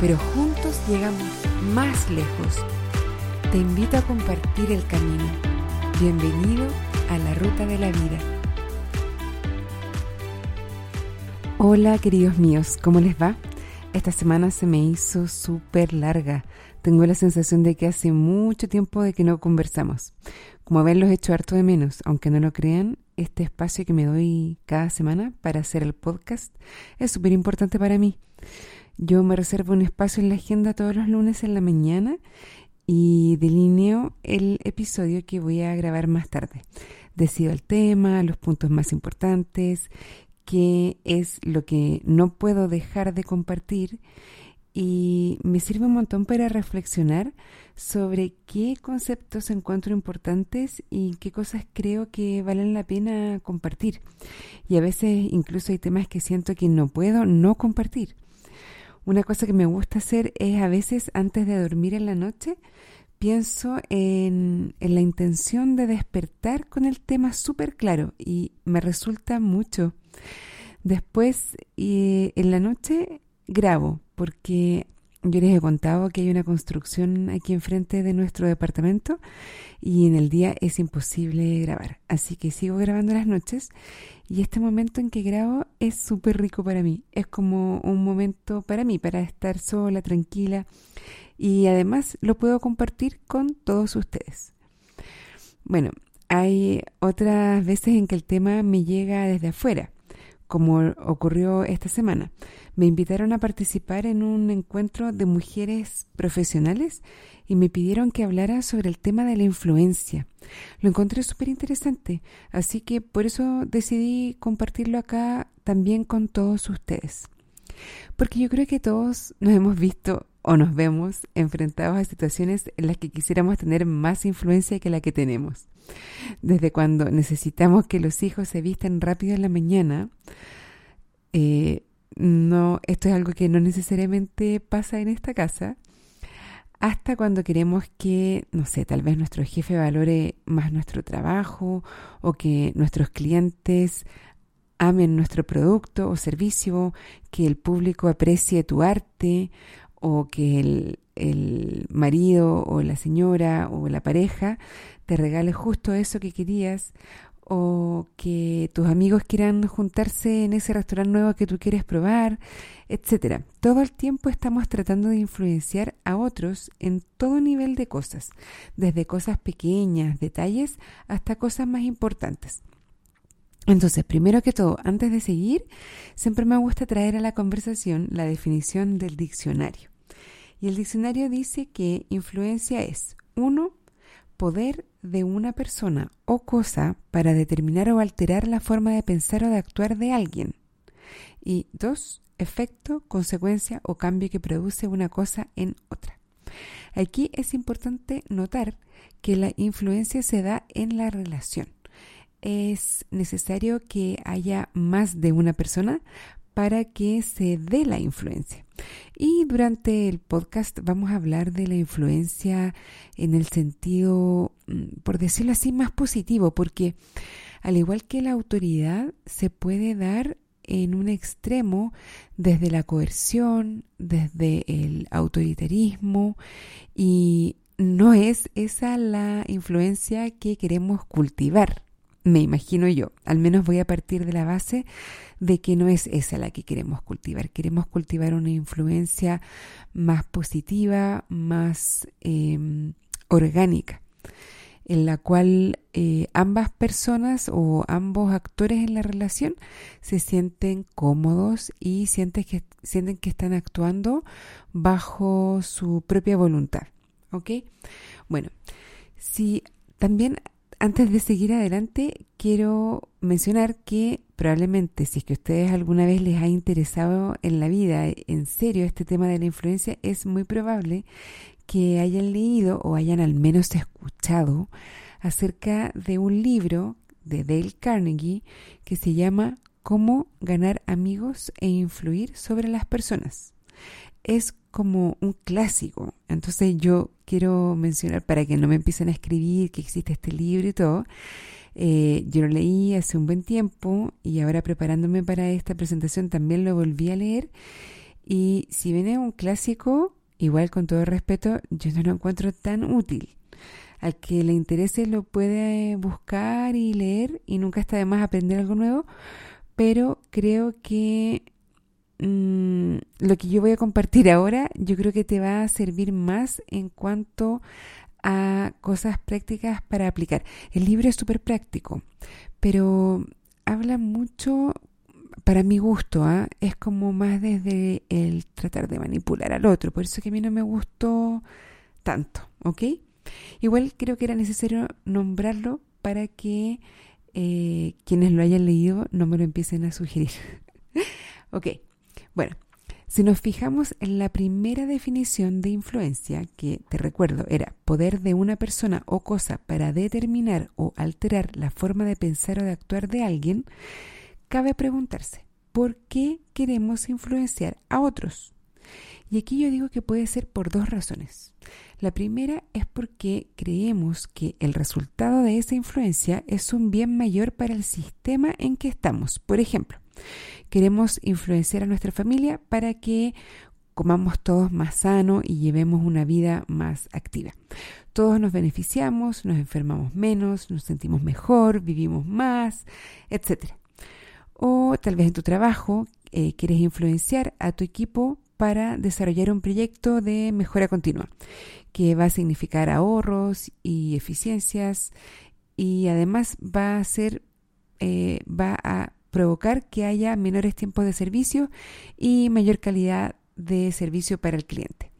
pero juntos llegamos más lejos. Te invito a compartir el camino. Bienvenido a la ruta de la vida. Hola queridos míos, ¿cómo les va? Esta semana se me hizo súper larga. Tengo la sensación de que hace mucho tiempo de que no conversamos. Como haberlos hecho harto de menos, aunque no lo crean, este espacio que me doy cada semana para hacer el podcast es súper importante para mí. Yo me reservo un espacio en la agenda todos los lunes en la mañana y delineo el episodio que voy a grabar más tarde. Decido el tema, los puntos más importantes, qué es lo que no puedo dejar de compartir y me sirve un montón para reflexionar sobre qué conceptos encuentro importantes y qué cosas creo que valen la pena compartir. Y a veces incluso hay temas que siento que no puedo no compartir. Una cosa que me gusta hacer es a veces antes de dormir en la noche, pienso en, en la intención de despertar con el tema súper claro y me resulta mucho. Después, y en la noche, grabo, porque yo les he contado que hay una construcción aquí enfrente de nuestro departamento y en el día es imposible grabar. Así que sigo grabando las noches y este momento en que grabo es súper rico para mí. Es como un momento para mí, para estar sola, tranquila y además lo puedo compartir con todos ustedes. Bueno, hay otras veces en que el tema me llega desde afuera como ocurrió esta semana. Me invitaron a participar en un encuentro de mujeres profesionales y me pidieron que hablara sobre el tema de la influencia. Lo encontré súper interesante, así que por eso decidí compartirlo acá también con todos ustedes. Porque yo creo que todos nos hemos visto o nos vemos enfrentados a situaciones en las que quisiéramos tener más influencia que la que tenemos. Desde cuando necesitamos que los hijos se vistan rápido en la mañana, eh, no, esto es algo que no necesariamente pasa en esta casa, hasta cuando queremos que, no sé, tal vez nuestro jefe valore más nuestro trabajo o que nuestros clientes amen nuestro producto o servicio, que el público aprecie tu arte o que el, el marido o la señora o la pareja te regale justo eso que querías o que tus amigos quieran juntarse en ese restaurante nuevo que tú quieres probar, etcétera. Todo el tiempo estamos tratando de influenciar a otros en todo nivel de cosas, desde cosas pequeñas, detalles, hasta cosas más importantes. Entonces, primero que todo, antes de seguir, siempre me gusta traer a la conversación la definición del diccionario. Y el diccionario dice que influencia es, uno, poder de una persona o cosa para determinar o alterar la forma de pensar o de actuar de alguien. Y dos, efecto, consecuencia o cambio que produce una cosa en otra. Aquí es importante notar que la influencia se da en la relación. Es necesario que haya más de una persona para que se dé la influencia. Y durante el podcast vamos a hablar de la influencia en el sentido, mm, por decirlo así, más positivo, porque al igual que la autoridad se puede dar en un extremo desde la coerción, desde el autoritarismo y no es esa la influencia que queremos cultivar me imagino yo. Al menos voy a partir de la base de que no es esa la que queremos cultivar. Queremos cultivar una influencia más positiva, más em, orgánica, en la cual eh, ambas personas o ambos actores en la relación se sienten cómodos y sienten que, sienten que están actuando bajo su propia voluntad. ¿Ok? Bueno, si también antes de seguir adelante, quiero mencionar que probablemente si es que a ustedes alguna vez les ha interesado en la vida, en serio, este tema de la influencia, es muy probable que hayan leído o hayan al menos escuchado acerca de un libro de Dale Carnegie que se llama Cómo ganar amigos e influir sobre las personas. Es como un clásico. Entonces yo quiero mencionar, para que no me empiecen a escribir que existe este libro y todo, eh, yo lo leí hace un buen tiempo y ahora preparándome para esta presentación también lo volví a leer. Y si viene un clásico, igual con todo respeto, yo no lo encuentro tan útil. Al que le interese lo puede buscar y leer y nunca está de más aprender algo nuevo, pero creo que mm, lo que yo voy a compartir ahora, yo creo que te va a servir más en cuanto a cosas prácticas para aplicar. El libro es súper práctico, pero habla mucho, para mi gusto, ¿ah? es como más desde el tratar de manipular al otro, por eso que a mí no me gustó tanto, ¿ok? Igual creo que era necesario nombrarlo para que eh, quienes lo hayan leído no me lo empiecen a sugerir. ok, bueno, si nos fijamos en la primera definición de influencia, que te recuerdo era poder de una persona o cosa para determinar o alterar la forma de pensar o de actuar de alguien, cabe preguntarse, ¿por qué queremos influenciar a otros? Y aquí yo digo que puede ser por dos razones. La primera es porque creemos que el resultado de esa influencia es un bien mayor para el sistema en que estamos. Por ejemplo, Queremos influenciar a nuestra familia para que comamos todos más sano y llevemos una vida más activa. Todos nos beneficiamos, nos enfermamos menos, nos sentimos mejor, vivimos más, etc. O tal vez en tu trabajo eh, quieres influenciar a tu equipo para desarrollar un proyecto de mejora continua que va a significar ahorros y eficiencias y además va a ser eh, va a provocar que haya menores tiempos de servicio y mayor calidad de servicio para el cliente.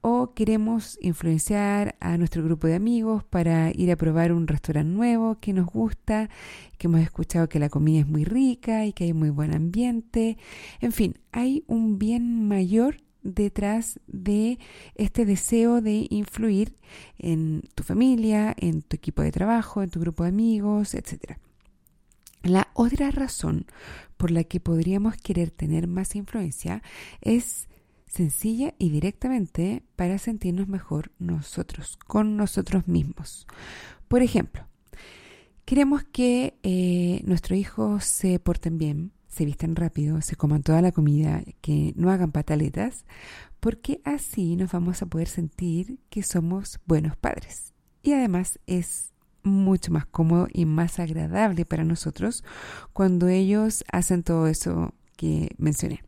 O queremos influenciar a nuestro grupo de amigos para ir a probar un restaurante nuevo que nos gusta, que hemos escuchado que la comida es muy rica y que hay muy buen ambiente. En fin, hay un bien mayor detrás de este deseo de influir en tu familia, en tu equipo de trabajo, en tu grupo de amigos, etcétera. La otra razón por la que podríamos querer tener más influencia es sencilla y directamente para sentirnos mejor nosotros, con nosotros mismos. Por ejemplo, queremos que eh, nuestros hijos se porten bien, se vistan rápido, se coman toda la comida, que no hagan pataletas, porque así nos vamos a poder sentir que somos buenos padres. Y además es mucho más cómodo y más agradable para nosotros cuando ellos hacen todo eso que mencioné.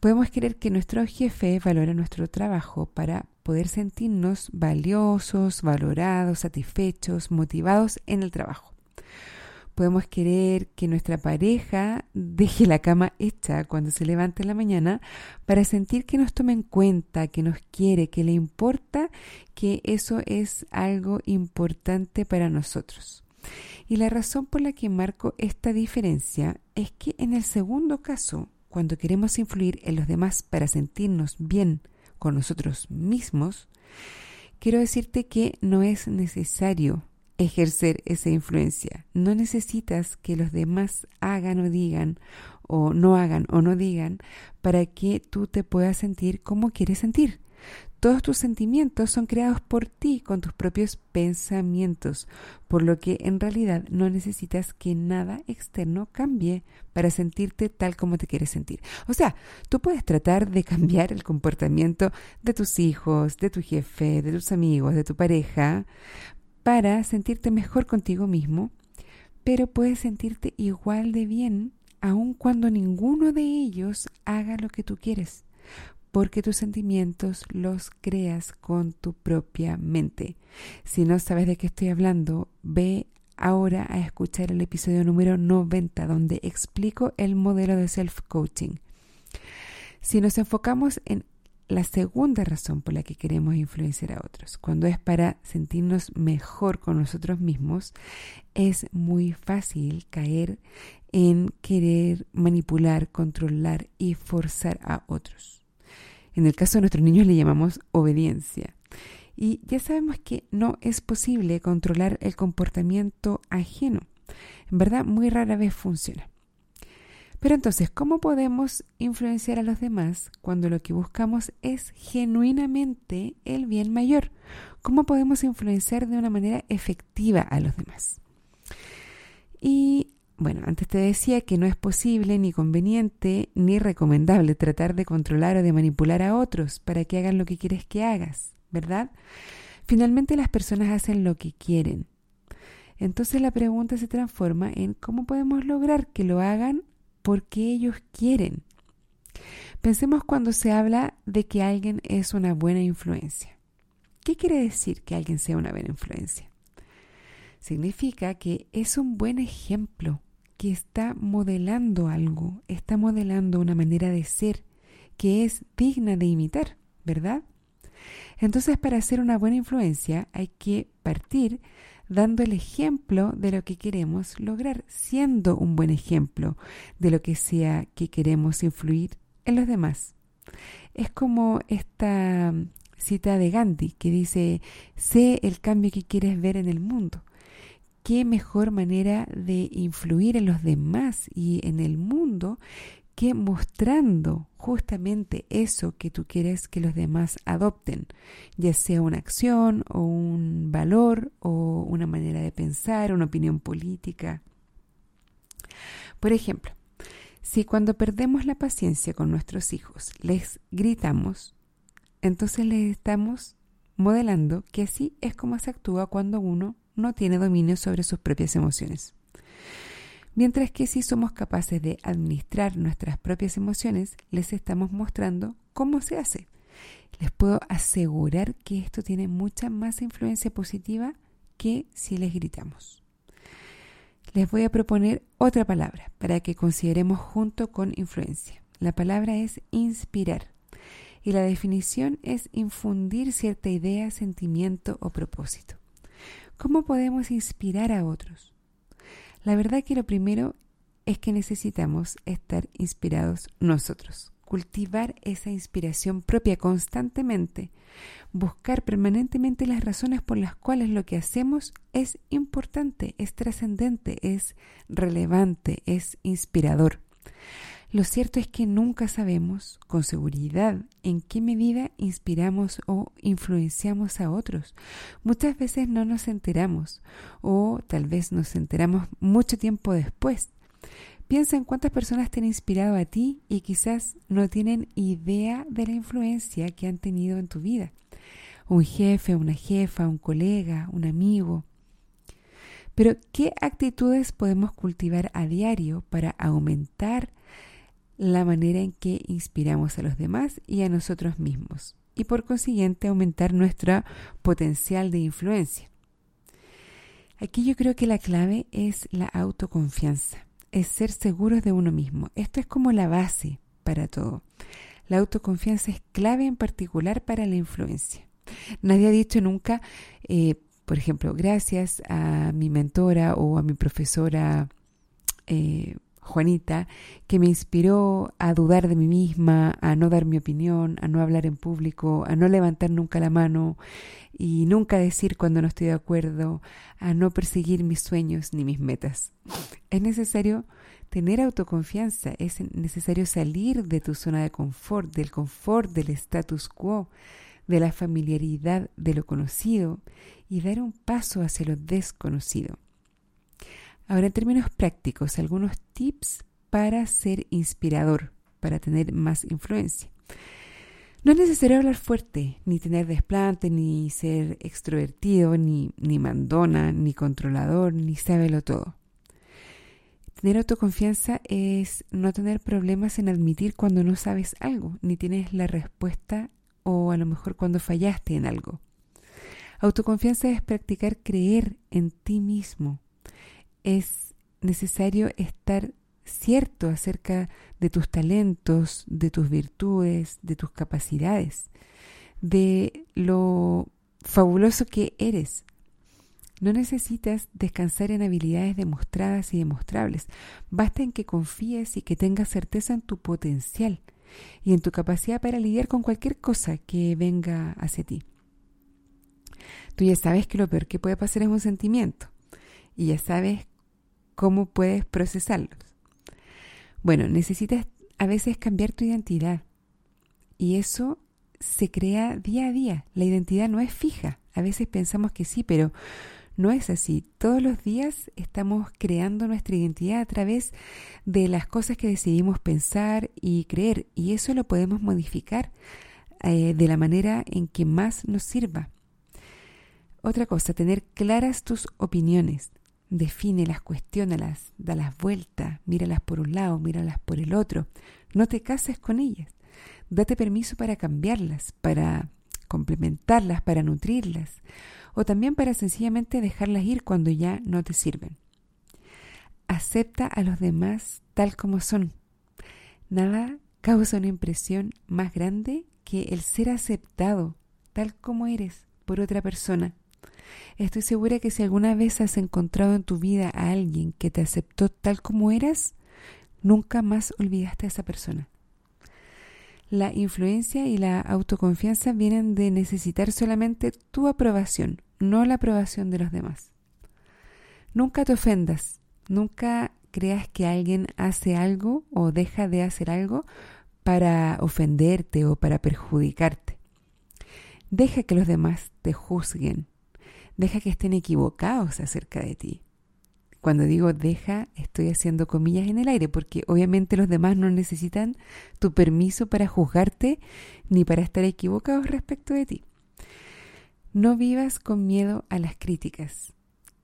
Podemos querer que nuestro jefe valore nuestro trabajo para poder sentirnos valiosos, valorados, satisfechos, motivados en el trabajo. Podemos querer que nuestra pareja deje la cama hecha cuando se levante en la mañana para sentir que nos toma en cuenta, que nos quiere, que le importa, que eso es algo importante para nosotros. Y la razón por la que marco esta diferencia es que en el segundo caso, cuando queremos influir en los demás para sentirnos bien con nosotros mismos, quiero decirte que no es necesario ejercer esa influencia. No necesitas que los demás hagan o digan o no hagan o no digan para que tú te puedas sentir como quieres sentir. Todos tus sentimientos son creados por ti con tus propios pensamientos, por lo que en realidad no necesitas que nada externo cambie para sentirte tal como te quieres sentir. O sea, tú puedes tratar de cambiar el comportamiento de tus hijos, de tu jefe, de tus amigos, de tu pareja, para sentirte mejor contigo mismo, pero puedes sentirte igual de bien aun cuando ninguno de ellos haga lo que tú quieres, porque tus sentimientos los creas con tu propia mente. Si no sabes de qué estoy hablando, ve ahora a escuchar el episodio número 90 donde explico el modelo de self-coaching. Si nos enfocamos en la segunda razón por la que queremos influenciar a otros. Cuando es para sentirnos mejor con nosotros mismos, es muy fácil caer en querer manipular, controlar y forzar a otros. En el caso de nuestros niños le llamamos obediencia. Y ya sabemos que no es posible controlar el comportamiento ajeno. En verdad, muy rara vez funciona. Pero entonces, ¿cómo podemos influenciar a los demás cuando lo que buscamos es genuinamente el bien mayor? ¿Cómo podemos influenciar de una manera efectiva a los demás? Y bueno, antes te decía que no es posible, ni conveniente, ni recomendable tratar de controlar o de manipular a otros para que hagan lo que quieres que hagas, ¿verdad? Finalmente las personas hacen lo que quieren. Entonces la pregunta se transforma en cómo podemos lograr que lo hagan porque ellos quieren. Pensemos cuando se habla de que alguien es una buena influencia. ¿Qué quiere decir que alguien sea una buena influencia? Significa que es un buen ejemplo, que está modelando algo, está modelando una manera de ser que es digna de imitar, ¿verdad? Entonces, para ser una buena influencia hay que partir dando el ejemplo de lo que queremos lograr, siendo un buen ejemplo de lo que sea que queremos influir en los demás. Es como esta cita de Gandhi que dice, sé el cambio que quieres ver en el mundo. ¿Qué mejor manera de influir en los demás y en el mundo que mostrando justamente eso que tú quieres que los demás adopten, ya sea una acción o un valor o una manera de pensar, una opinión política. Por ejemplo, si cuando perdemos la paciencia con nuestros hijos les gritamos, entonces les estamos modelando que así es como se actúa cuando uno no tiene dominio sobre sus propias emociones. Mientras que si somos capaces de administrar nuestras propias emociones, les estamos mostrando cómo se hace. Les puedo asegurar que esto tiene mucha más influencia positiva que si les gritamos. Les voy a proponer otra palabra para que consideremos junto con influencia. La palabra es inspirar y la definición es infundir cierta idea, sentimiento o propósito. ¿Cómo podemos inspirar a otros? La verdad que lo primero es que necesitamos estar inspirados nosotros, cultivar esa inspiración propia constantemente, buscar permanentemente las razones por las cuales lo que hacemos es importante, es trascendente, es relevante, es inspirador. Lo cierto es que nunca sabemos con seguridad en qué medida inspiramos o influenciamos a otros. Muchas veces no nos enteramos o tal vez nos enteramos mucho tiempo después. Piensa en cuántas personas te han inspirado a ti y quizás no tienen idea de la influencia que han tenido en tu vida. Un jefe, una jefa, un colega, un amigo. Pero, ¿qué actitudes podemos cultivar a diario para aumentar la manera en que inspiramos a los demás y a nosotros mismos y por consiguiente aumentar nuestro potencial de influencia. Aquí yo creo que la clave es la autoconfianza, es ser seguros de uno mismo. Esto es como la base para todo. La autoconfianza es clave en particular para la influencia. Nadie ha dicho nunca, eh, por ejemplo, gracias a mi mentora o a mi profesora eh, Juanita, que me inspiró a dudar de mí misma, a no dar mi opinión, a no hablar en público, a no levantar nunca la mano y nunca decir cuando no estoy de acuerdo, a no perseguir mis sueños ni mis metas. Es necesario tener autoconfianza, es necesario salir de tu zona de confort, del confort del status quo, de la familiaridad de lo conocido y dar un paso hacia lo desconocido. Ahora, en términos prácticos, algunos tips para ser inspirador, para tener más influencia. No es necesario hablar fuerte, ni tener desplante, ni ser extrovertido, ni, ni mandona, ni controlador, ni sábelo todo. Tener autoconfianza es no tener problemas en admitir cuando no sabes algo, ni tienes la respuesta o a lo mejor cuando fallaste en algo. Autoconfianza es practicar creer en ti mismo, es necesario estar cierto acerca de tus talentos, de tus virtudes, de tus capacidades, de lo fabuloso que eres. No necesitas descansar en habilidades demostradas y demostrables. Basta en que confíes y que tengas certeza en tu potencial y en tu capacidad para lidiar con cualquier cosa que venga hacia ti. Tú ya sabes que lo peor que puede pasar es un sentimiento y ya sabes cómo puedes procesarlos. Bueno, necesitas a veces cambiar tu identidad y eso se crea día a día. La identidad no es fija. A veces pensamos que sí, pero no es así. Todos los días estamos creando nuestra identidad a través de las cosas que decidimos pensar y creer y eso lo podemos modificar eh, de la manera en que más nos sirva. Otra cosa, tener claras tus opiniones. Defínelas, cuestiónalas, dalas vueltas, míralas por un lado, míralas por el otro. No te cases con ellas. Date permiso para cambiarlas, para complementarlas, para nutrirlas o también para sencillamente dejarlas ir cuando ya no te sirven. Acepta a los demás tal como son. Nada causa una impresión más grande que el ser aceptado tal como eres por otra persona. Estoy segura que si alguna vez has encontrado en tu vida a alguien que te aceptó tal como eras, nunca más olvidaste a esa persona. La influencia y la autoconfianza vienen de necesitar solamente tu aprobación, no la aprobación de los demás. Nunca te ofendas, nunca creas que alguien hace algo o deja de hacer algo para ofenderte o para perjudicarte. Deja que los demás te juzguen, deja que estén equivocados acerca de ti. Cuando digo deja, estoy haciendo comillas en el aire, porque obviamente los demás no necesitan tu permiso para juzgarte ni para estar equivocados respecto de ti. No vivas con miedo a las críticas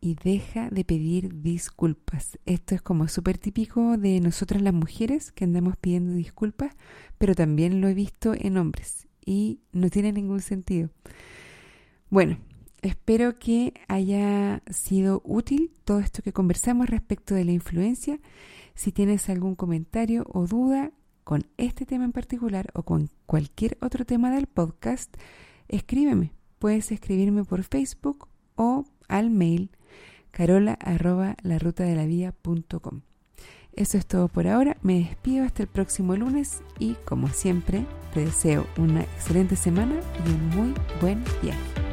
y deja de pedir disculpas. Esto es como súper típico de nosotras las mujeres que andamos pidiendo disculpas, pero también lo he visto en hombres y no tiene ningún sentido. Bueno, Espero que haya sido útil todo esto que conversamos respecto de la influencia. Si tienes algún comentario o duda con este tema en particular o con cualquier otro tema del podcast, escríbeme. Puedes escribirme por Facebook o al mail carola arroba Eso es todo por ahora. Me despido hasta el próximo lunes y como siempre te deseo una excelente semana y un muy buen viaje.